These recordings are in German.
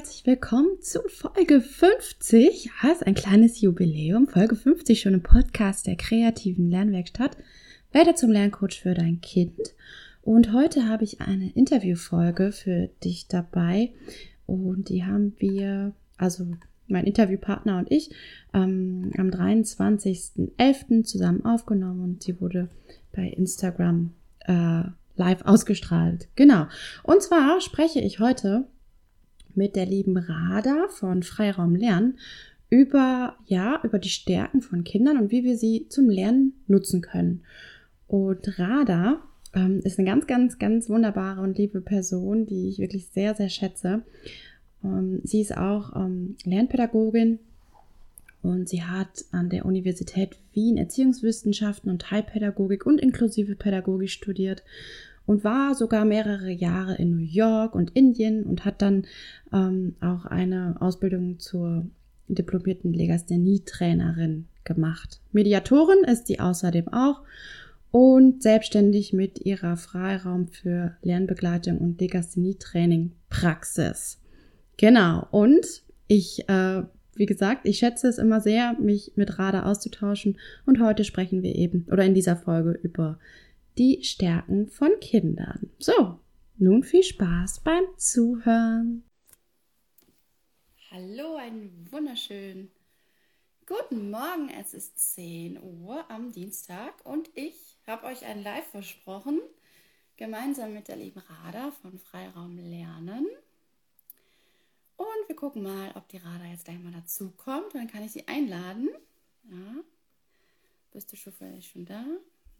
Herzlich willkommen zu Folge 50. Ja, ist ein kleines Jubiläum. Folge 50 schon im Podcast der kreativen Lernwerkstatt. Werde zum Lerncoach für dein Kind. Und heute habe ich eine Interviewfolge für dich dabei. Und die haben wir, also mein Interviewpartner und ich, ähm, am 23.11. zusammen aufgenommen und sie wurde bei Instagram äh, live ausgestrahlt. Genau. Und zwar spreche ich heute mit der lieben Rada von Freiraum Lernen über, ja, über die Stärken von Kindern und wie wir sie zum Lernen nutzen können. Und Rada ähm, ist eine ganz, ganz, ganz wunderbare und liebe Person, die ich wirklich sehr, sehr schätze. Ähm, sie ist auch ähm, Lernpädagogin und sie hat an der Universität Wien Erziehungswissenschaften und Heilpädagogik und inklusive Pädagogik studiert und war sogar mehrere Jahre in New York und Indien und hat dann ähm, auch eine Ausbildung zur diplomierten Legasthenie-Trainerin gemacht. Mediatorin ist sie außerdem auch und selbstständig mit ihrer Freiraum für Lernbegleitung und Legasthenie-Training Praxis. Genau. Und ich, äh, wie gesagt, ich schätze es immer sehr, mich mit Rada auszutauschen. Und heute sprechen wir eben, oder in dieser Folge über die Stärken von Kindern. So, nun viel Spaß beim Zuhören. Hallo, einen wunderschönen guten Morgen. Es ist 10 Uhr am Dienstag und ich habe euch ein Live versprochen, gemeinsam mit der lieben Rada von Freiraum Lernen. Und wir gucken mal, ob die Rada jetzt gleich mal dazu kommt. Dann kann ich sie einladen. Ja. Bist du schon schon da?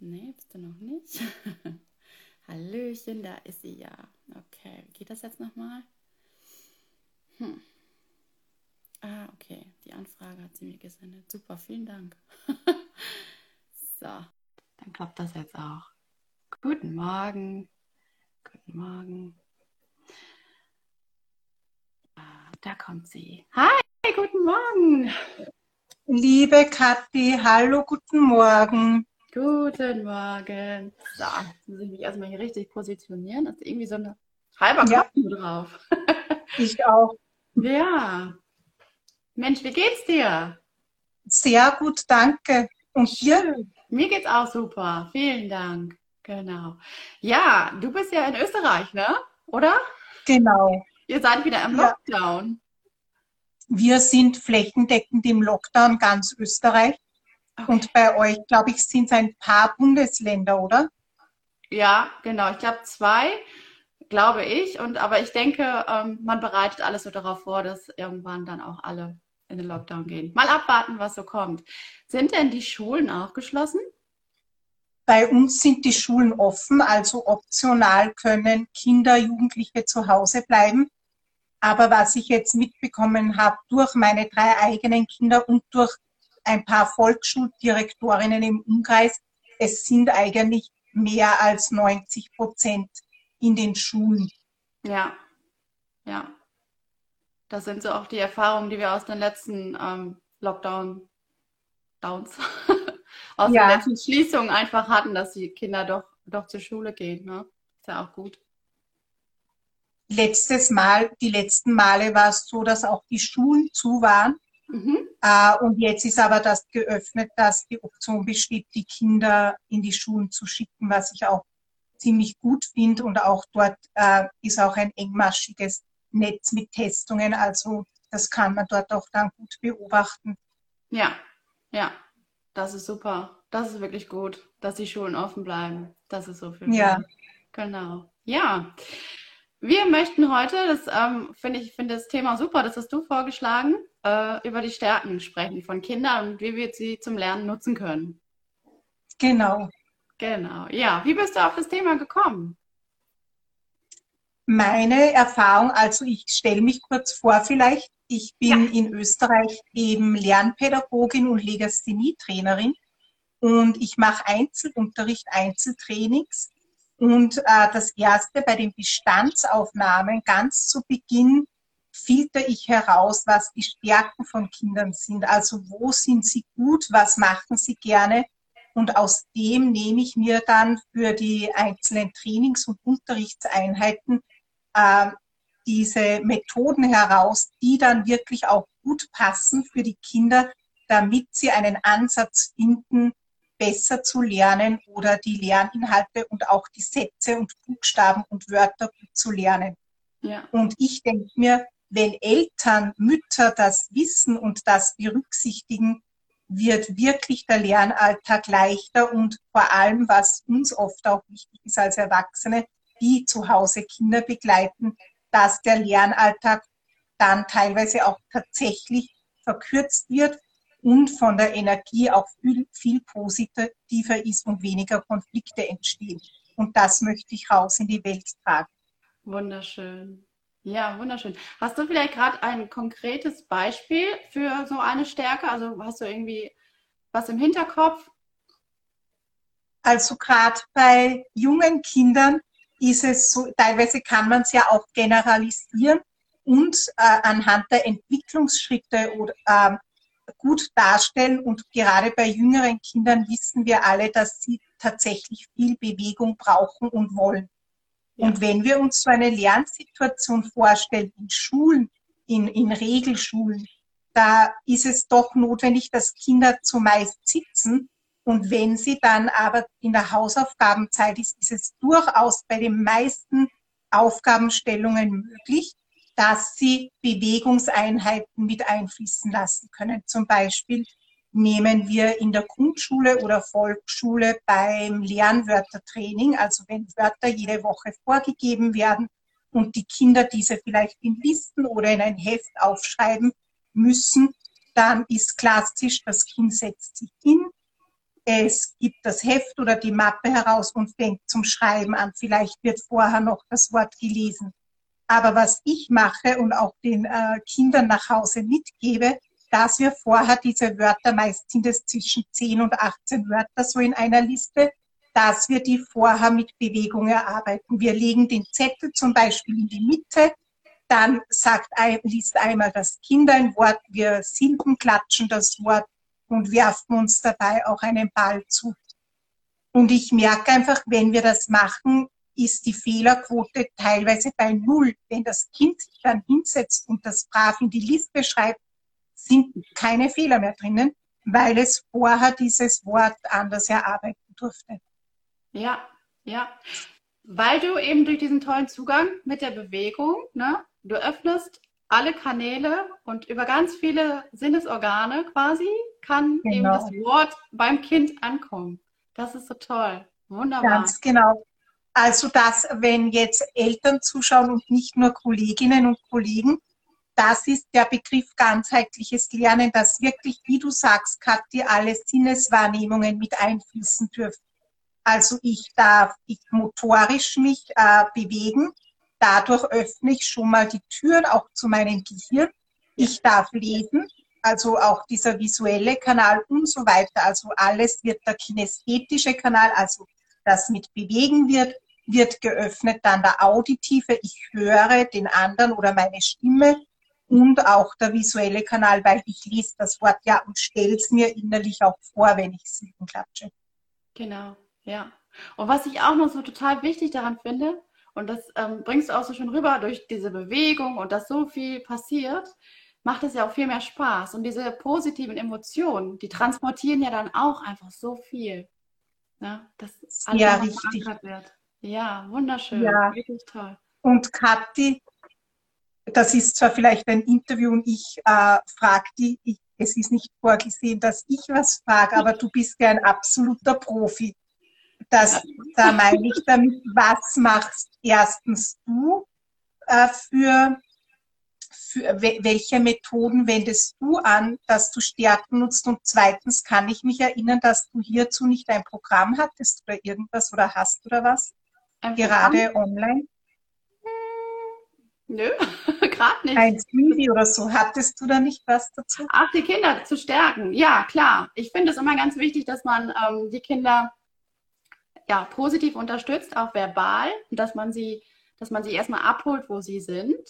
Nee, bist du noch nicht? Hallöchen, da ist sie ja. Okay, wie geht das jetzt nochmal? Hm. Ah, okay. Die Anfrage hat sie mir gesendet. Super, vielen Dank. so, dann klappt das jetzt auch. Guten Morgen. Guten Morgen. Ah, da kommt sie. Hi, guten Morgen. Liebe Kathi, hallo, guten Morgen. Guten Morgen. So, jetzt muss ich mich erstmal hier richtig positionieren. Da ist irgendwie so eine halber Kopf ja. drauf. ich auch. Ja. Mensch, wie geht's dir? Sehr gut, danke. Und dir? Mir geht's auch super. Vielen Dank. Genau. Ja, du bist ja in Österreich, ne? Oder? Genau. Ihr seid wieder im ja. Lockdown. Wir sind flächendeckend im Lockdown ganz Österreich. Okay. Und bei euch, glaube ich, sind es ein paar Bundesländer, oder? Ja, genau. Ich glaube zwei, glaube ich. Und aber ich denke, ähm, man bereitet alles so darauf vor, dass irgendwann dann auch alle in den Lockdown gehen. Mal abwarten, was so kommt. Sind denn die Schulen auch geschlossen? Bei uns sind die Schulen offen, also optional können Kinder, Jugendliche zu Hause bleiben. Aber was ich jetzt mitbekommen habe durch meine drei eigenen Kinder und durch ein paar Volksschuldirektorinnen im Umkreis, es sind eigentlich mehr als 90 Prozent in den Schulen. Ja, ja. Das sind so auch die Erfahrungen, die wir aus den letzten ähm, Lockdown, Downs, aus ja. den letzten Schließungen einfach hatten, dass die Kinder doch, doch zur Schule gehen. Ne? Ist ja auch gut. Letztes Mal, die letzten Male war es so, dass auch die Schulen zu waren. Mhm. Uh, und jetzt ist aber das geöffnet, dass die Option besteht, die Kinder in die Schulen zu schicken, was ich auch ziemlich gut finde. Und auch dort uh, ist auch ein engmaschiges Netz mit Testungen. Also das kann man dort auch dann gut beobachten. Ja, ja, das ist super. Das ist wirklich gut, dass die Schulen offen bleiben. Das ist so viel. Ja. Genau. Ja. Wir möchten heute, das ähm, finde ich, finde das Thema super, das hast du vorgeschlagen, äh, über die Stärken sprechen von Kindern und wie wir sie zum Lernen nutzen können. Genau. Genau. Ja. Wie bist du auf das Thema gekommen? Meine Erfahrung, also ich stelle mich kurz vor vielleicht, ich bin ja. in Österreich eben Lernpädagogin und Legasthenie-Trainerin und ich mache Einzelunterricht, Einzeltrainings. Und äh, das erste bei den Bestandsaufnahmen ganz zu Beginn filter ich heraus, was die Stärken von Kindern sind. Also wo sind sie gut, was machen sie gerne. Und aus dem nehme ich mir dann für die einzelnen Trainings- und Unterrichtseinheiten äh, diese Methoden heraus, die dann wirklich auch gut passen für die Kinder, damit sie einen Ansatz finden, besser zu lernen oder die Lerninhalte und auch die Sätze und Buchstaben und Wörter gut zu lernen. Ja. Und ich denke mir, wenn Eltern, Mütter das wissen und das berücksichtigen, wird wirklich der Lernalltag leichter und vor allem, was uns oft auch wichtig ist als Erwachsene, die zu Hause Kinder begleiten, dass der Lernalltag dann teilweise auch tatsächlich verkürzt wird und von der Energie auch viel, viel positiver ist und weniger Konflikte entstehen. Und das möchte ich raus in die Welt tragen. Wunderschön. Ja, wunderschön. Hast du vielleicht gerade ein konkretes Beispiel für so eine Stärke? Also hast du irgendwie was im Hinterkopf? Also gerade bei jungen Kindern ist es so, teilweise kann man es ja auch generalisieren und äh, anhand der Entwicklungsschritte oder, äh, gut darstellen. Und gerade bei jüngeren Kindern wissen wir alle, dass sie tatsächlich viel Bewegung brauchen und wollen. Ja. Und wenn wir uns so eine Lernsituation vorstellen in Schulen, in, in Regelschulen, da ist es doch notwendig, dass Kinder zumeist sitzen und wenn sie dann aber in der Hausaufgabenzeit ist, ist es durchaus bei den meisten Aufgabenstellungen möglich, dass sie Bewegungseinheiten mit einfließen lassen können. Zum Beispiel nehmen wir in der Grundschule oder Volksschule beim Lernwörtertraining, also wenn Wörter jede Woche vorgegeben werden und die Kinder diese vielleicht in Listen oder in ein Heft aufschreiben müssen, dann ist klassisch, das Kind setzt sich hin, es gibt das Heft oder die Mappe heraus und fängt zum Schreiben an. Vielleicht wird vorher noch das Wort gelesen. Aber was ich mache und auch den äh, Kindern nach Hause mitgebe, dass wir vorher diese Wörter, meist sind es zwischen 10 und 18 Wörter so in einer Liste, dass wir die vorher mit Bewegung erarbeiten. Wir legen den Zettel zum Beispiel in die Mitte, dann sagt, liest einmal das Kind ein Wort, wir Silben klatschen das Wort und werfen uns dabei auch einen Ball zu. Und ich merke einfach, wenn wir das machen, ist die Fehlerquote teilweise bei Null. Wenn das Kind sich dann hinsetzt und das brav in die Liste schreibt, sind keine Fehler mehr drinnen, weil es vorher dieses Wort anders erarbeiten durfte. Ja, ja. Weil du eben durch diesen tollen Zugang mit der Bewegung, ne, du öffnest alle Kanäle und über ganz viele Sinnesorgane quasi kann genau. eben das Wort beim Kind ankommen. Das ist so toll. Wunderbar. Ganz genau. Also dass, wenn jetzt Eltern zuschauen und nicht nur Kolleginnen und Kollegen, das ist der Begriff ganzheitliches Lernen, dass wirklich, wie du sagst, Kathi, alle Sinneswahrnehmungen mit einfließen dürfen. Also ich darf ich motorisch mich äh, bewegen, dadurch öffne ich schon mal die Türen auch zu meinem Gehirn. Ich darf lesen, also auch dieser visuelle Kanal und so weiter. Also alles wird der kinästhetische Kanal, also das mit bewegen wird, wird geöffnet. Dann der auditive, ich höre den anderen oder meine Stimme und auch der visuelle Kanal, weil ich lese das Wort ja und stelle es mir innerlich auch vor, wenn ich es klatsche. Genau, ja. Und was ich auch noch so total wichtig daran finde, und das ähm, bringst du auch so schön rüber durch diese Bewegung und dass so viel passiert, macht es ja auch viel mehr Spaß. Und diese positiven Emotionen, die transportieren ja dann auch einfach so viel. Ne? Dass alles ja, richtig. wird. Ja, wunderschön. Ja. Wirklich toll. Und Kathi, das ist zwar vielleicht ein Interview und ich äh, frage die, ich, es ist nicht vorgesehen, dass ich was frage, aber du bist ja ein absoluter Profi. Das, da meine ich damit, was machst erstens du äh, für, für welche Methoden wendest du an, dass du Stärken nutzt und zweitens kann ich mich erinnern, dass du hierzu nicht ein Programm hattest oder irgendwas oder hast oder was? Ein Gerade online. Nö, gerade nicht. Ein Smoothie oder so. Hattest du da nicht was dazu? Ach, die Kinder zu stärken. Ja, klar. Ich finde es immer ganz wichtig, dass man ähm, die Kinder ja, positiv unterstützt, auch verbal, dass man sie, dass man sie erstmal abholt, wo sie sind,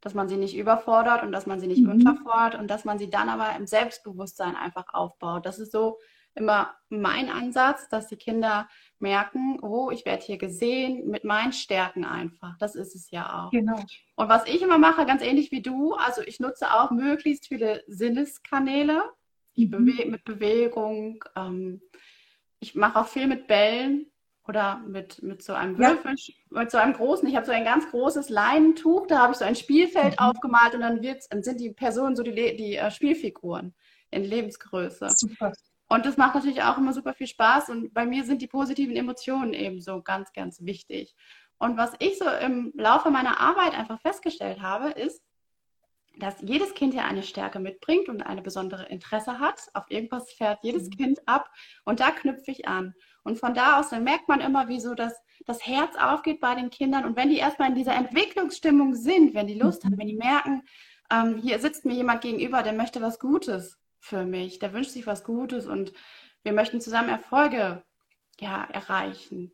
dass man sie nicht überfordert und dass man sie nicht mhm. unterfordert und dass man sie dann aber im Selbstbewusstsein einfach aufbaut. Das ist so immer mein Ansatz, dass die Kinder merken, oh, ich werde hier gesehen mit meinen Stärken einfach. Das ist es ja auch. Genau. Und was ich immer mache, ganz ähnlich wie du, also ich nutze auch möglichst viele Sinneskanäle, mhm. Bewe mit Bewegung. Ähm, ich mache auch viel mit Bällen oder mit, mit so einem Würfel, ja. mit so einem großen, ich habe so ein ganz großes Leinentuch, da habe ich so ein Spielfeld mhm. aufgemalt und dann, wird, dann sind die Personen so die, die uh, Spielfiguren in Lebensgröße. Super. Und das macht natürlich auch immer super viel Spaß. Und bei mir sind die positiven Emotionen ebenso ganz, ganz wichtig. Und was ich so im Laufe meiner Arbeit einfach festgestellt habe, ist, dass jedes Kind ja eine Stärke mitbringt und eine besondere Interesse hat. Auf irgendwas fährt jedes mhm. Kind ab und da knüpfe ich an. Und von da aus, dann merkt man immer, wie so das, das Herz aufgeht bei den Kindern. Und wenn die erstmal in dieser Entwicklungsstimmung sind, wenn die Lust mhm. haben, wenn die merken, ähm, hier sitzt mir jemand gegenüber, der möchte was Gutes, für mich. Der wünscht sich was Gutes und wir möchten zusammen Erfolge ja, erreichen.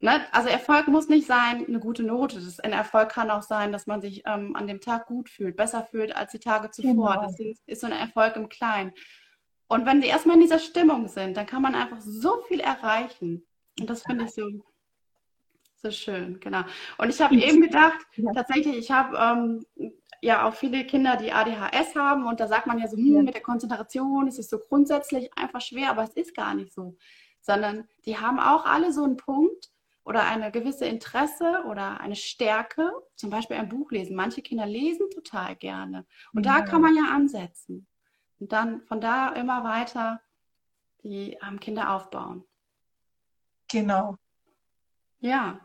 Ne? Also Erfolg muss nicht sein, eine gute Note. Das, ein Erfolg kann auch sein, dass man sich ähm, an dem Tag gut fühlt, besser fühlt als die Tage zuvor. Genau. Das ist so ein Erfolg im Kleinen. Und wenn die erstmal in dieser Stimmung sind, dann kann man einfach so viel erreichen. Und das finde ich so, so schön, genau. Und ich habe eben gedacht, ja. tatsächlich, ich habe ähm, ja auch viele Kinder, die ADHS haben und da sagt man ja so, hm, mit der Konzentration ist es so grundsätzlich einfach schwer, aber es ist gar nicht so, sondern die haben auch alle so einen Punkt oder eine gewisse Interesse oder eine Stärke, zum Beispiel ein Buch lesen. Manche Kinder lesen total gerne und ja. da kann man ja ansetzen und dann von da immer weiter die ähm, Kinder aufbauen. Genau. Ja,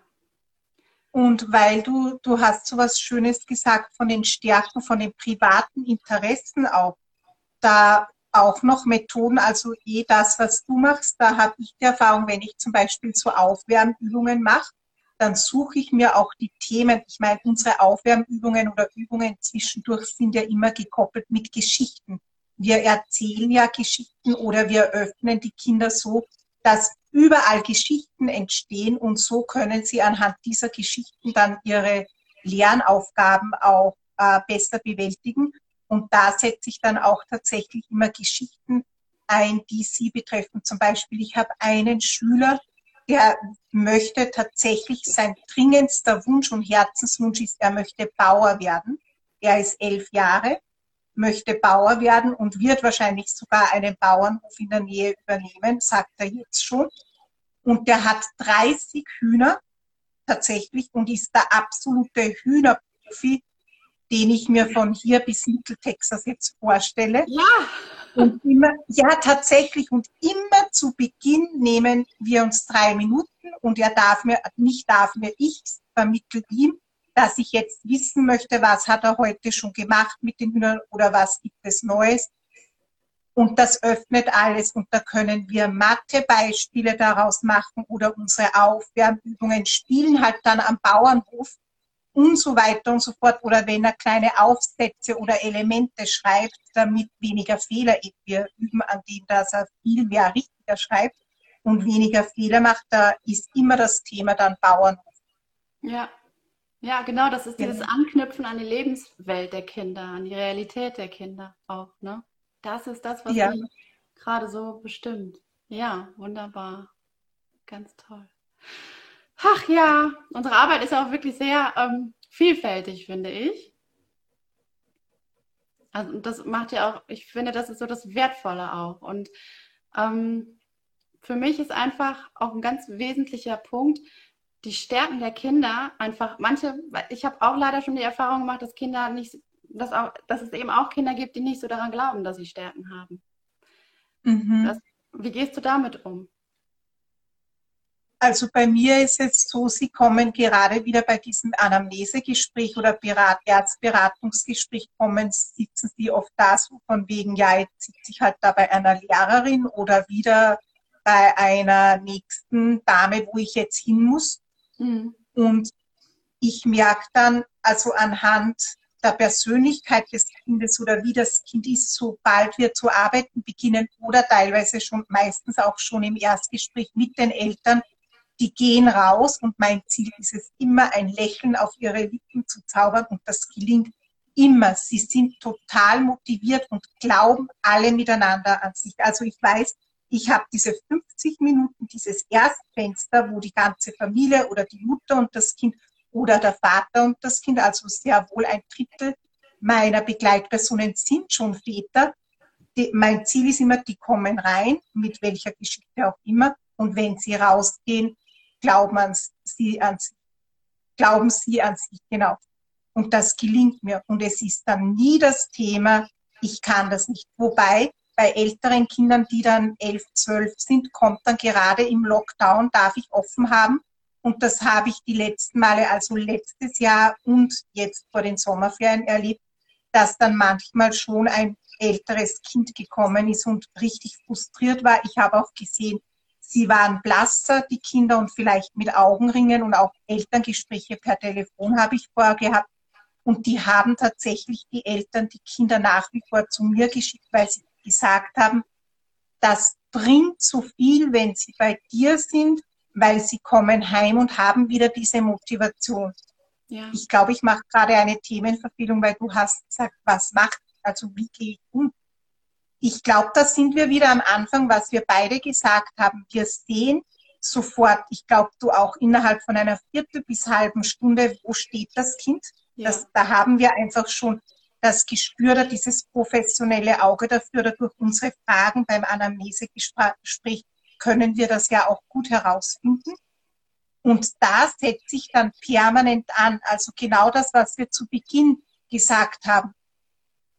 und weil du, du hast so was Schönes gesagt von den Stärken, von den privaten Interessen auch, da auch noch Methoden, also eh das, was du machst, da habe ich die Erfahrung, wenn ich zum Beispiel so Aufwärmübungen mache, dann suche ich mir auch die Themen. Ich meine, unsere Aufwärmübungen oder Übungen zwischendurch sind ja immer gekoppelt mit Geschichten. Wir erzählen ja Geschichten oder wir öffnen die Kinder so, dass überall Geschichten entstehen und so können sie anhand dieser Geschichten dann ihre Lernaufgaben auch äh, besser bewältigen. Und da setze ich dann auch tatsächlich immer Geschichten ein, die sie betreffen. Zum Beispiel, ich habe einen Schüler, der möchte tatsächlich, sein dringendster Wunsch und Herzenswunsch ist, er möchte Bauer werden. Er ist elf Jahre möchte Bauer werden und wird wahrscheinlich sogar einen Bauernhof in der Nähe übernehmen, sagt er jetzt schon. Und der hat 30 Hühner tatsächlich und ist der absolute Hühnerprofi, den ich mir von hier bis Mitteltexas jetzt vorstelle. Ja. Und immer, ja, tatsächlich. Und immer zu Beginn nehmen wir uns drei Minuten und er darf mir, nicht darf mir, ich vermittel ihm dass ich jetzt wissen möchte, was hat er heute schon gemacht mit den Hühnern oder was gibt es Neues. Und das öffnet alles und da können wir Mathe-Beispiele daraus machen oder unsere Aufwärmübungen spielen halt dann am Bauernhof und so weiter und so fort. Oder wenn er kleine Aufsätze oder Elemente schreibt, damit weniger Fehler, wir üben an dem, dass er viel mehr richtiger schreibt und weniger Fehler macht, da ist immer das Thema dann Bauernhof. Ja, ja, genau, das ist dieses Anknüpfen an die Lebenswelt der Kinder, an die Realität der Kinder auch, ne? Das ist das, was ja. gerade so bestimmt. Ja, wunderbar. Ganz toll. Ach ja, unsere Arbeit ist auch wirklich sehr ähm, vielfältig, finde ich. Also das macht ja auch, ich finde, das ist so das Wertvolle auch. Und ähm, für mich ist einfach auch ein ganz wesentlicher Punkt, die Stärken der Kinder einfach, manche, ich habe auch leider schon die Erfahrung gemacht, dass Kinder nicht, dass, auch, dass es eben auch Kinder gibt, die nicht so daran glauben, dass sie Stärken haben. Mhm. Das, wie gehst du damit um? Also bei mir ist es so, Sie kommen gerade wieder bei diesem Anamnesegespräch oder Berat, Erzberatungsgespräch kommen, sitzen Sie oft da so von wegen, ja, jetzt sitze ich halt da bei einer Lehrerin oder wieder bei einer nächsten Dame, wo ich jetzt hin muss. Mhm. Und ich merke dann, also anhand der Persönlichkeit des Kindes oder wie das Kind ist, sobald wir zu arbeiten beginnen oder teilweise schon meistens auch schon im Erstgespräch mit den Eltern, die gehen raus und mein Ziel ist es immer, ein Lächeln auf ihre Lippen zu zaubern und das gelingt immer. Sie sind total motiviert und glauben alle miteinander an sich. Also ich weiß, ich habe diese 50 Minuten, dieses Erstfenster, wo die ganze Familie oder die Mutter und das Kind oder der Vater und das Kind, also sehr wohl ein Drittel meiner Begleitpersonen sind schon Väter. Die, mein Ziel ist immer, die kommen rein, mit welcher Geschichte auch immer. Und wenn sie rausgehen, glauben sie an sich. Glauben sie an sich, genau. Und das gelingt mir. Und es ist dann nie das Thema, ich kann das nicht. Wobei bei älteren Kindern, die dann elf, zwölf sind, kommt dann gerade im Lockdown, darf ich offen haben. Und das habe ich die letzten Male, also letztes Jahr und jetzt vor den Sommerferien erlebt, dass dann manchmal schon ein älteres Kind gekommen ist und richtig frustriert war. Ich habe auch gesehen, sie waren blasser, die Kinder, und vielleicht mit Augenringen und auch Elterngespräche per Telefon habe ich vorher gehabt. Und die haben tatsächlich die Eltern, die Kinder nach wie vor zu mir geschickt, weil sie gesagt haben, das bringt so viel, wenn sie bei dir sind, weil sie kommen heim und haben wieder diese Motivation. Ja. Ich glaube, ich mache gerade eine Themenverfehlung, weil du hast gesagt, was macht, also wie gehe ich um? Ich glaube, da sind wir wieder am Anfang, was wir beide gesagt haben. Wir sehen sofort, ich glaube, du auch innerhalb von einer Viertel bis halben Stunde, wo steht das Kind? Ja. Das, da haben wir einfach schon das Gespür oder dieses professionelle Auge dafür oder durch unsere Fragen beim Anamnesegespräch können wir das ja auch gut herausfinden. Und da setzt sich dann permanent an. Also genau das, was wir zu Beginn gesagt haben.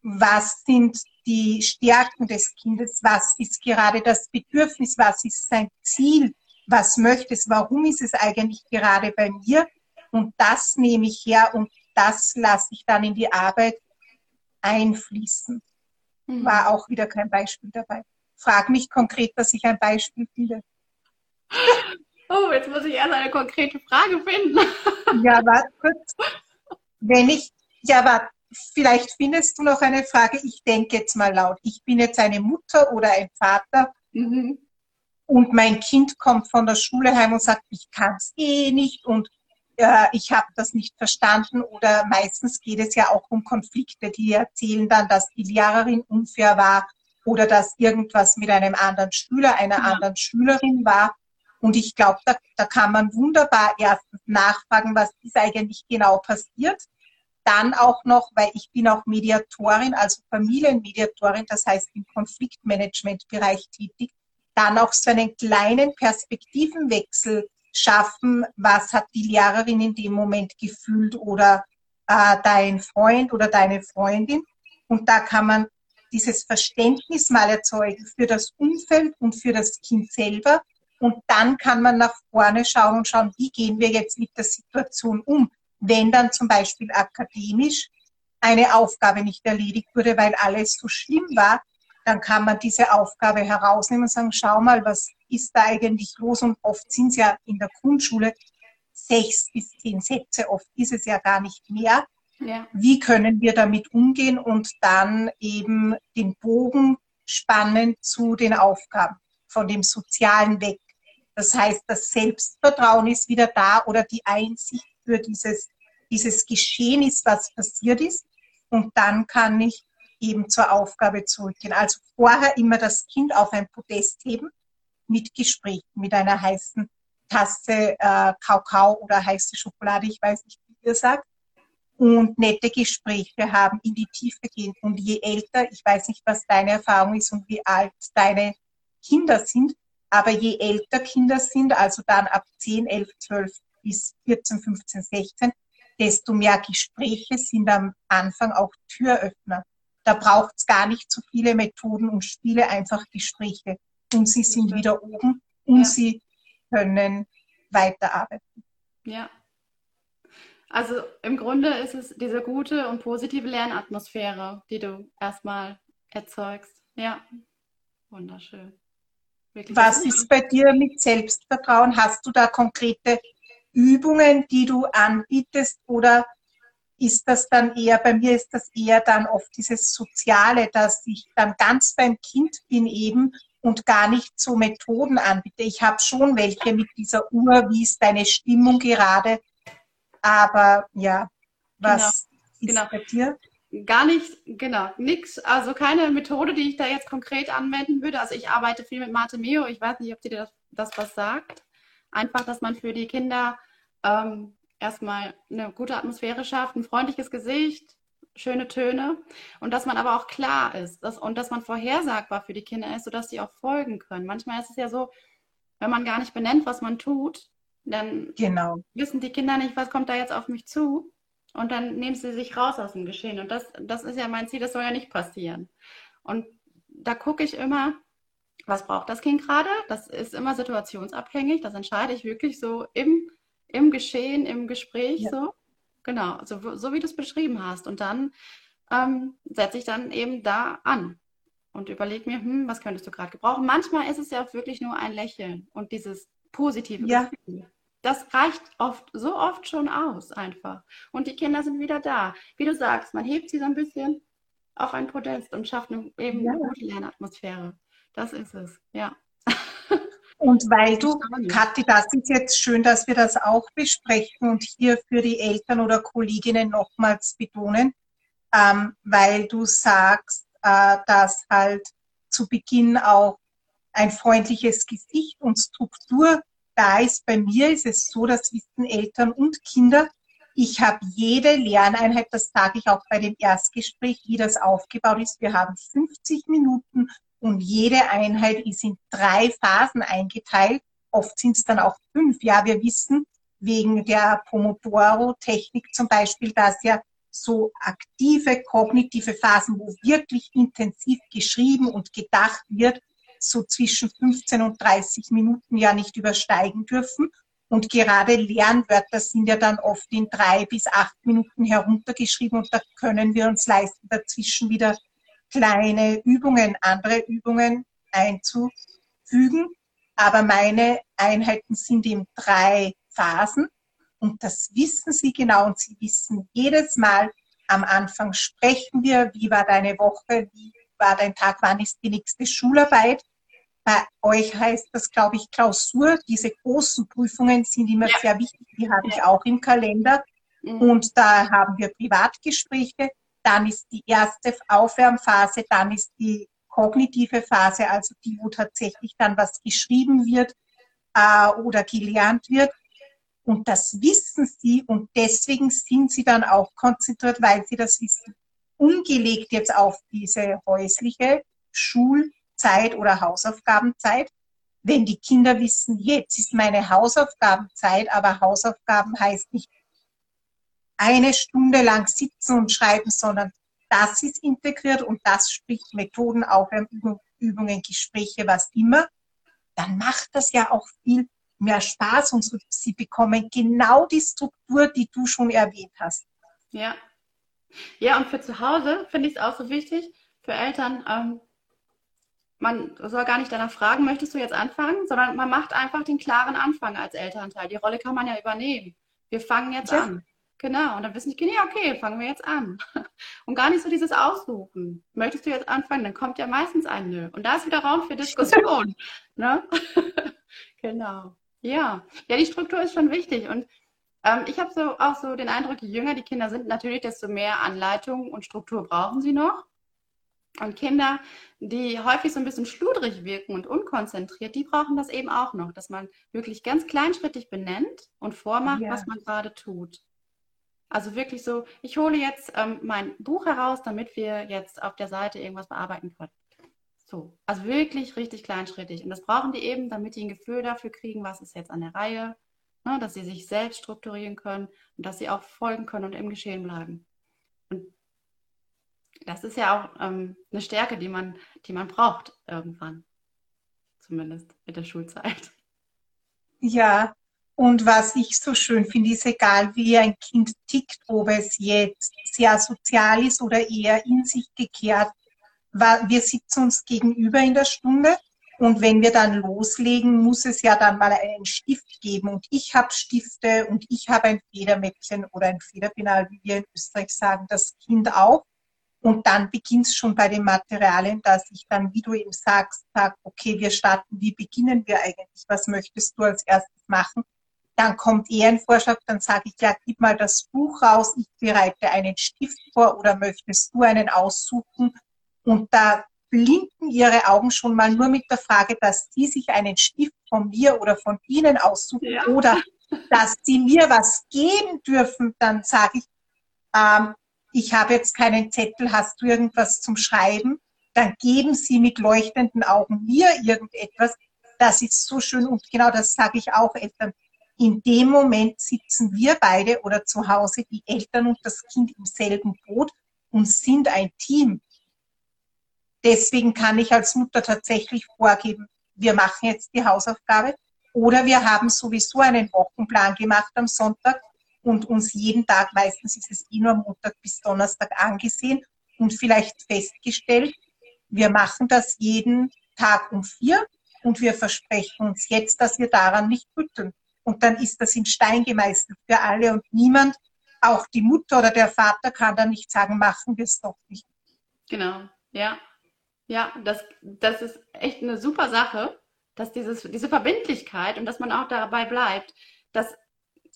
Was sind die Stärken des Kindes? Was ist gerade das Bedürfnis? Was ist sein Ziel? Was möchte es? Warum ist es eigentlich gerade bei mir? Und das nehme ich her und das lasse ich dann in die Arbeit einfließen. Mhm. War auch wieder kein Beispiel dabei. Frag mich konkret, dass ich ein Beispiel finde. Oh, jetzt muss ich erst eine konkrete Frage finden. Ja, warte kurz. Wenn ich, ja, warte, vielleicht findest du noch eine Frage. Ich denke jetzt mal laut. Ich bin jetzt eine Mutter oder ein Vater mhm. und mein Kind kommt von der Schule heim und sagt, ich kann es eh nicht und äh, ich habe das nicht verstanden oder meistens geht es ja auch um Konflikte, die erzählen dann, dass die Lehrerin unfair war oder dass irgendwas mit einem anderen Schüler, einer ja. anderen Schülerin war. Und ich glaube, da, da kann man wunderbar erstens nachfragen, was ist eigentlich genau passiert. Dann auch noch, weil ich bin auch Mediatorin, also Familienmediatorin, das heißt im Konfliktmanagementbereich tätig, dann auch so einen kleinen Perspektivenwechsel schaffen, was hat die Lehrerin in dem Moment gefühlt oder äh, dein Freund oder deine Freundin. Und da kann man dieses Verständnis mal erzeugen für das Umfeld und für das Kind selber. Und dann kann man nach vorne schauen und schauen, wie gehen wir jetzt mit der Situation um, wenn dann zum Beispiel akademisch eine Aufgabe nicht erledigt wurde, weil alles so schlimm war, dann kann man diese Aufgabe herausnehmen und sagen, schau mal, was ist da eigentlich los? Und oft sind es ja in der Grundschule sechs bis zehn Sätze, oft ist es ja gar nicht mehr. Ja. Wie können wir damit umgehen und dann eben den Bogen spannen zu den Aufgaben von dem Sozialen weg? Das heißt, das Selbstvertrauen ist wieder da oder die Einsicht für dieses, dieses Geschehen ist, was passiert ist. Und dann kann ich eben zur Aufgabe zurückgehen. Also vorher immer das Kind auf ein Podest heben mit Gespräch, mit einer heißen Tasse äh, Kakao oder heiße Schokolade, ich weiß nicht, wie ihr sagt, und nette Gespräche haben, in die Tiefe gehen. Und je älter, ich weiß nicht, was deine Erfahrung ist und wie alt deine Kinder sind, aber je älter Kinder sind, also dann ab 10, 11, 12 bis 14, 15, 16, desto mehr Gespräche sind am Anfang auch Türöffner. Da braucht es gar nicht so viele Methoden und Spiele, einfach Gespräche. Und sie sind wieder oben und ja. sie können weiterarbeiten. Ja. Also im Grunde ist es diese gute und positive Lernatmosphäre, die du erstmal erzeugst. Ja, wunderschön. Wirklich Was ist bei dir mit Selbstvertrauen? Hast du da konkrete Übungen, die du anbietest oder ist das dann eher, bei mir ist das eher dann oft dieses Soziale, dass ich dann ganz beim Kind bin eben und gar nicht so Methoden anbiete. Ich habe schon welche mit dieser Uhr, wie ist deine Stimmung gerade, aber ja, was genau. ist genau. bei dir? Gar nicht, genau, nix. Also keine Methode, die ich da jetzt konkret anwenden würde. Also ich arbeite viel mit Mate Meo. Ich weiß nicht, ob dir das, das was sagt. Einfach, dass man für die Kinder ähm, erstmal eine gute Atmosphäre schafft, ein freundliches Gesicht, schöne Töne und dass man aber auch klar ist dass, und dass man vorhersagbar für die Kinder ist, sodass sie auch folgen können. Manchmal ist es ja so, wenn man gar nicht benennt, was man tut, dann genau. wissen die Kinder nicht, was kommt da jetzt auf mich zu und dann nehmen sie sich raus aus dem Geschehen. Und das, das ist ja mein Ziel, das soll ja nicht passieren. Und da gucke ich immer, was braucht das Kind gerade? Das ist immer situationsabhängig. Das entscheide ich wirklich so im, im Geschehen, im Gespräch ja. so. Genau, so, so wie du es beschrieben hast. Und dann ähm, setze ich dann eben da an und überlege mir, hm, was könntest du gerade gebrauchen? Manchmal ist es ja auch wirklich nur ein Lächeln und dieses positive ja. Gefühl. Das reicht oft, so oft schon aus einfach. Und die Kinder sind wieder da. Wie du sagst, man hebt sie so ein bisschen auf ein Podest und schafft eine, eben ja. eine gute Lernatmosphäre. Das ist es, ja. Und weil du, Kathi, das ist jetzt schön, dass wir das auch besprechen und hier für die Eltern oder Kolleginnen nochmals betonen, ähm, weil du sagst, äh, dass halt zu Beginn auch ein freundliches Gesicht und Struktur da ist. Bei mir ist es so, das wissen Eltern und Kinder. Ich habe jede Lerneinheit, das sage ich auch bei dem Erstgespräch, wie das aufgebaut ist. Wir haben 50 Minuten und jede Einheit ist in drei Phasen eingeteilt. Oft sind es dann auch fünf. Ja, wir wissen wegen der Pomodoro-Technik zum Beispiel, dass ja so aktive kognitive Phasen, wo wirklich intensiv geschrieben und gedacht wird, so zwischen 15 und 30 Minuten ja nicht übersteigen dürfen. Und gerade Lernwörter sind ja dann oft in drei bis acht Minuten heruntergeschrieben und da können wir uns leisten, dazwischen wieder kleine Übungen, andere Übungen einzufügen. Aber meine Einheiten sind in drei Phasen und das wissen Sie genau und Sie wissen jedes Mal, am Anfang sprechen wir, wie war deine Woche, wie war dein Tag, wann ist die nächste Schularbeit. Bei euch heißt das, glaube ich, Klausur. Diese großen Prüfungen sind immer ja. sehr wichtig, die habe ich auch im Kalender. Mhm. Und da haben wir Privatgespräche dann ist die erste Aufwärmphase, dann ist die kognitive Phase, also die, wo tatsächlich dann was geschrieben wird äh, oder gelernt wird. Und das wissen sie und deswegen sind sie dann auch konzentriert, weil sie das wissen. Umgelegt jetzt auf diese häusliche Schulzeit oder Hausaufgabenzeit. Wenn die Kinder wissen, jetzt ist meine Hausaufgabenzeit, aber Hausaufgaben heißt nicht eine Stunde lang sitzen und schreiben, sondern das ist integriert und das spricht Methoden, Aufwärmübungen, Gespräche, was immer, dann macht das ja auch viel mehr Spaß und sie bekommen genau die Struktur, die du schon erwähnt hast. Ja. Ja, und für zu Hause finde ich es auch so wichtig, für Eltern, ähm, man soll gar nicht danach fragen, möchtest du jetzt anfangen, sondern man macht einfach den klaren Anfang als Elternteil. Die Rolle kann man ja übernehmen. Wir fangen jetzt ja. an. Genau, und dann wissen die Kinder, ja, okay, fangen wir jetzt an. Und gar nicht so dieses Aussuchen. Möchtest du jetzt anfangen? Dann kommt ja meistens ein Nö. Und da ist wieder Raum für Diskussion. ne? genau. Ja. Ja, die Struktur ist schon wichtig. Und ähm, ich habe so auch so den Eindruck, je jünger die Kinder sind, natürlich, desto mehr Anleitung und Struktur brauchen sie noch. Und Kinder, die häufig so ein bisschen schludrig wirken und unkonzentriert, die brauchen das eben auch noch, dass man wirklich ganz kleinschrittig benennt und vormacht, ja. was man gerade tut. Also wirklich so, ich hole jetzt ähm, mein Buch heraus, damit wir jetzt auf der Seite irgendwas bearbeiten können. So, also wirklich richtig kleinschrittig. Und das brauchen die eben, damit die ein Gefühl dafür kriegen, was ist jetzt an der Reihe, ne, dass sie sich selbst strukturieren können und dass sie auch folgen können und im Geschehen bleiben. Und das ist ja auch ähm, eine Stärke, die man, die man braucht irgendwann. Zumindest mit der Schulzeit. Ja, und was ich so schön finde, ist egal, wie ein Kind tickt, ob es jetzt sehr sozial ist oder eher in sich gekehrt. Wir sitzen uns gegenüber in der Stunde Und wenn wir dann loslegen, muss es ja dann mal einen Stift geben. Und ich habe Stifte und ich habe ein Federmäppchen oder ein Federpinal, wie wir in Österreich sagen, das Kind auch. Und dann beginnt es schon bei den Materialien, dass ich dann, wie du eben sagst, sag, okay, wir starten, wie beginnen wir eigentlich? Was möchtest du als erstes machen? Dann kommt Vorschlag, dann sage ich, ja, gib mal das Buch raus, ich bereite einen Stift vor oder möchtest du einen aussuchen? Und da blinken ihre Augen schon mal nur mit der Frage, dass sie sich einen Stift von mir oder von ihnen aussuchen ja. oder dass sie mir was geben dürfen, dann sage ich, ähm, ich habe jetzt keinen Zettel, hast du irgendwas zum Schreiben? Dann geben sie mit leuchtenden Augen mir irgendetwas. Das ist so schön und genau das sage ich auch Eltern. In dem Moment sitzen wir beide oder zu Hause die Eltern und das Kind im selben Boot und sind ein Team. Deswegen kann ich als Mutter tatsächlich vorgeben, wir machen jetzt die Hausaufgabe oder wir haben sowieso einen Wochenplan gemacht am Sonntag und uns jeden Tag, meistens ist es eh nur Montag bis Donnerstag angesehen und vielleicht festgestellt, wir machen das jeden Tag um vier und wir versprechen uns jetzt, dass wir daran nicht rütteln. Und dann ist das in Stein gemeißelt für alle und niemand, auch die Mutter oder der Vater kann dann nicht sagen, machen wir es doch nicht. Genau, ja. Ja, das, das ist echt eine super Sache, dass dieses, diese Verbindlichkeit und dass man auch dabei bleibt, das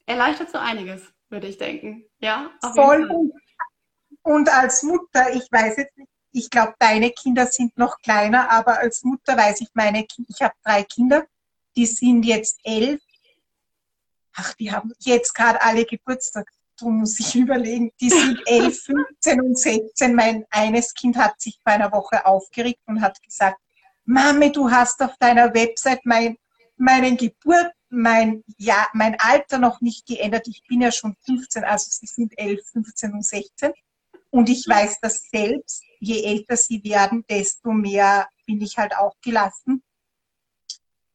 erleichtert so einiges, würde ich denken. Ja, voll. Und, und als Mutter, ich weiß jetzt nicht, ich glaube, deine Kinder sind noch kleiner, aber als Mutter weiß ich, meine Kinder, ich habe drei Kinder, die sind jetzt elf. Ach, die haben jetzt gerade alle Geburtstag. Du musst ich überlegen. Die sind elf, 15 und 16. Mein eines Kind hat sich vor einer Woche aufgeregt und hat gesagt, Mami, du hast auf deiner Website mein, meinen Geburt, mein, ja, mein Alter noch nicht geändert. Ich bin ja schon 15, also sie sind 11, 15 und 16. Und ich weiß das selbst, je älter sie werden, desto mehr bin ich halt auch gelassen.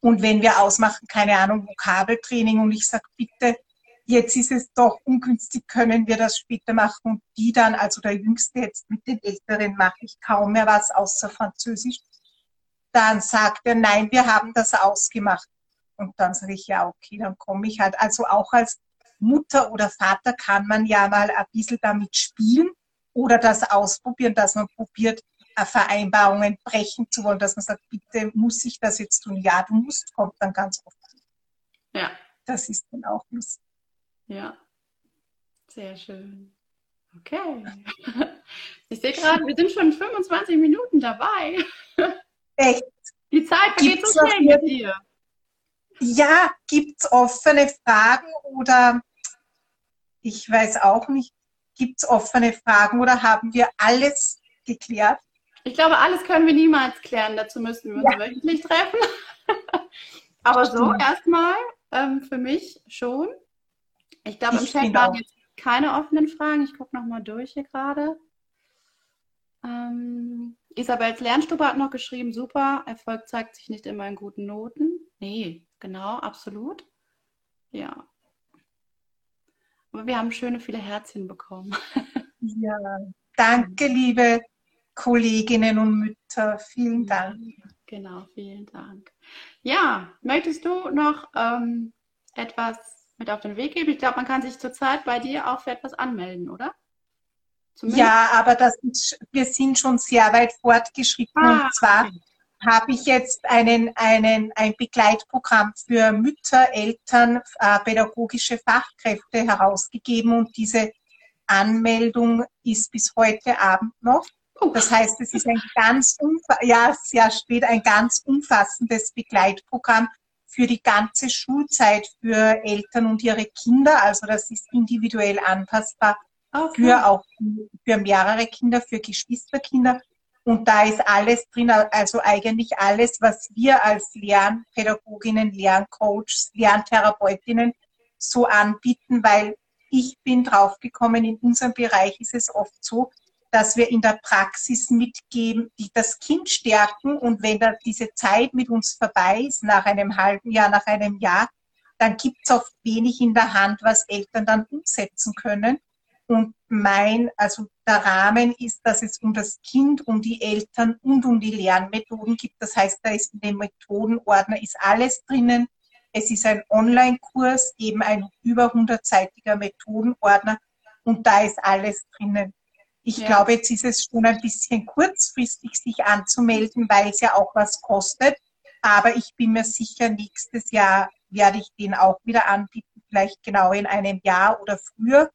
Und wenn wir ausmachen, keine Ahnung, Vokabeltraining und ich sage, bitte, jetzt ist es doch ungünstig, können wir das später machen. Und die dann, also der Jüngste jetzt mit den Älteren mache ich kaum mehr was außer Französisch. Dann sagt er, nein, wir haben das ausgemacht. Und dann sage ich, ja, okay, dann komme ich halt. Also auch als Mutter oder Vater kann man ja mal ein bisschen damit spielen oder das ausprobieren, dass man probiert, Vereinbarungen brechen zu wollen, dass man sagt, bitte muss ich das jetzt tun? Ja, du musst, kommt dann ganz oft. Ja. Das ist dann auch lustig. Ja, sehr schön. Okay. Ich sehe gerade, wir sind schon 25 Minuten dabei. Echt? Die Zeit vergeht so schnell mit dir. Ja, gibt es offene Fragen oder ich weiß auch nicht, gibt es offene Fragen oder haben wir alles geklärt? Ich glaube, alles können wir niemals klären. Dazu müssen wir uns ja. wöchentlich treffen. Aber so erstmal ähm, für mich schon. Ich glaube, im Chat waren jetzt keine offenen Fragen. Ich gucke nochmal durch hier gerade. Ähm, Isabels Lernstube hat noch geschrieben, super, Erfolg zeigt sich nicht immer in guten Noten. Nee, genau, absolut. Ja. Aber wir haben schöne viele Herzchen bekommen. Ja, danke, liebe Kolleginnen und Mütter. Vielen Dank. Genau, vielen Dank. Ja, möchtest du noch ähm, etwas mit auf den Weg geben? Ich glaube, man kann sich zurzeit bei dir auch für etwas anmelden, oder? Zumindest? Ja, aber das ist, wir sind schon sehr weit fortgeschritten. Ah, und zwar okay. habe ich jetzt einen, einen, ein Begleitprogramm für Mütter, Eltern, äh, pädagogische Fachkräfte herausgegeben und diese Anmeldung ist bis heute Abend noch. Oh. Das heißt, es ist ein ganz, ja, sehr spät, ein ganz umfassendes Begleitprogramm für die ganze Schulzeit für Eltern und ihre Kinder. Also das ist individuell anpassbar okay. für auch für mehrere Kinder, für Geschwisterkinder. Und da ist alles drin, also eigentlich alles, was wir als Lernpädagoginnen, Lerncoaches, Lerntherapeutinnen so anbieten, weil ich bin draufgekommen, in unserem Bereich ist es oft so, dass wir in der Praxis mitgeben, die das Kind stärken und wenn da diese Zeit mit uns vorbei ist, nach einem halben Jahr, nach einem Jahr, dann gibt es oft wenig in der Hand, was Eltern dann umsetzen können. Und mein, also der Rahmen ist, dass es um das Kind, um die Eltern und um die Lernmethoden gibt. Das heißt, da ist in dem Methodenordner ist alles drinnen. Es ist ein Online-Kurs, eben ein über 100-seitiger Methodenordner und da ist alles drinnen. Ich ja. glaube, jetzt ist es schon ein bisschen kurzfristig, sich anzumelden, weil es ja auch was kostet. Aber ich bin mir sicher, nächstes Jahr werde ich den auch wieder anbieten, vielleicht genau in einem Jahr oder früher.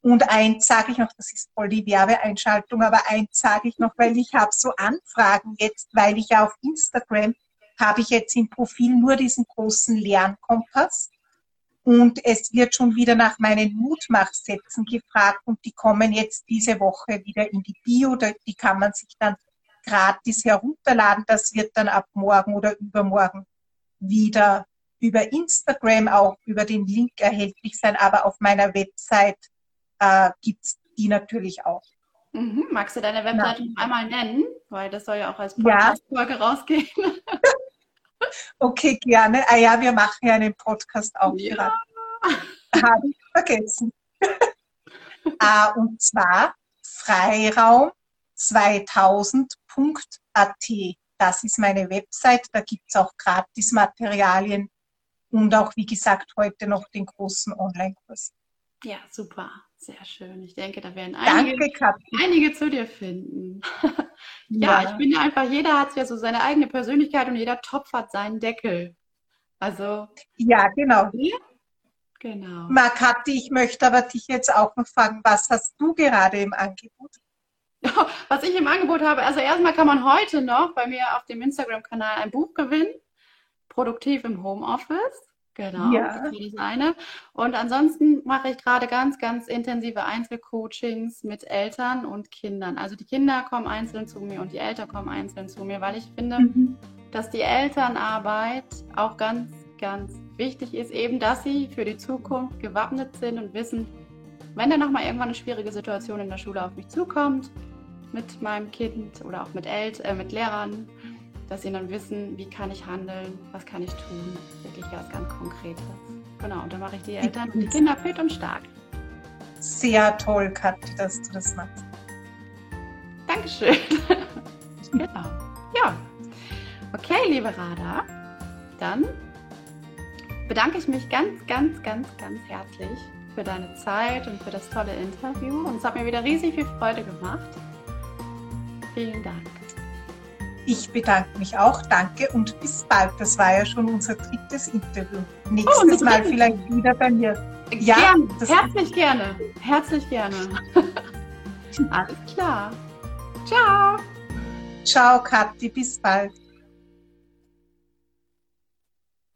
Und eins sage ich noch, das ist voll die Werbeeinschaltung, aber eins sage ich noch, weil ich habe so Anfragen jetzt, weil ich ja auf Instagram habe ich jetzt im Profil nur diesen großen Lernkompass. Und es wird schon wieder nach meinen Mutmachsätzen gefragt und die kommen jetzt diese Woche wieder in die Bio. Die kann man sich dann gratis herunterladen. Das wird dann ab morgen oder übermorgen wieder über Instagram auch über den Link erhältlich sein, aber auf meiner Website äh, gibt es die natürlich auch. Mhm. Magst du deine Webseite noch einmal nennen? Weil das soll ja auch als Podcast-Folge ja. rausgehen. okay, gerne. Ah ja, wir machen ja einen Podcast auch ja. gerade. Habe ich vergessen. ah, und zwar Freiraum 2000.at. Das ist meine Website. Da gibt es auch Gratis-Materialien und auch, wie gesagt, heute noch den großen Online-Kurs. Ja, super. Sehr schön. Ich denke, da werden einige, Danke, einige zu dir finden. ja, ja, ich bin ja einfach, jeder hat ja so seine eigene Persönlichkeit und jeder Topf hat seinen Deckel. Also. Ja, genau. Genau. Markati, ich möchte aber dich jetzt auch noch fragen, was hast du gerade im Angebot? Was ich im Angebot habe, also erstmal kann man heute noch bei mir auf dem Instagram-Kanal ein Buch gewinnen. Produktiv im Homeoffice. Genau, ja. das ist eine. Und ansonsten mache ich gerade ganz, ganz intensive Einzelcoachings mit Eltern und Kindern. Also die Kinder kommen einzeln zu mir und die Eltern kommen einzeln zu mir, weil ich finde, mhm. dass die Elternarbeit auch ganz, ganz wichtig ist, eben, dass sie für die Zukunft gewappnet sind und wissen, wenn dann nochmal irgendwann eine schwierige Situation in der Schule auf mich zukommt, mit meinem Kind oder auch mit, El äh, mit Lehrern, dass sie dann wissen, wie kann ich handeln, was kann ich tun, wirklich was ganz Konkretes. Genau, und dann mache ich die Eltern und die Kinder fit und stark. Sehr toll, Katja, dass du das machst. Dankeschön. genau. Ja. Okay, liebe Rada, dann bedanke ich mich ganz, ganz, ganz, ganz herzlich für deine Zeit und für das tolle Interview. Und es hat mir wieder riesig viel Freude gemacht. Vielen Dank. Ich bedanke mich auch. Danke und bis bald. Das war ja schon unser drittes Interview. Nächstes oh, Mal vielleicht wieder bei mir. Ja, gerne. herzlich gerne. Herzlich gerne. Alles klar. Ciao. Ciao, Kathi. Bis bald.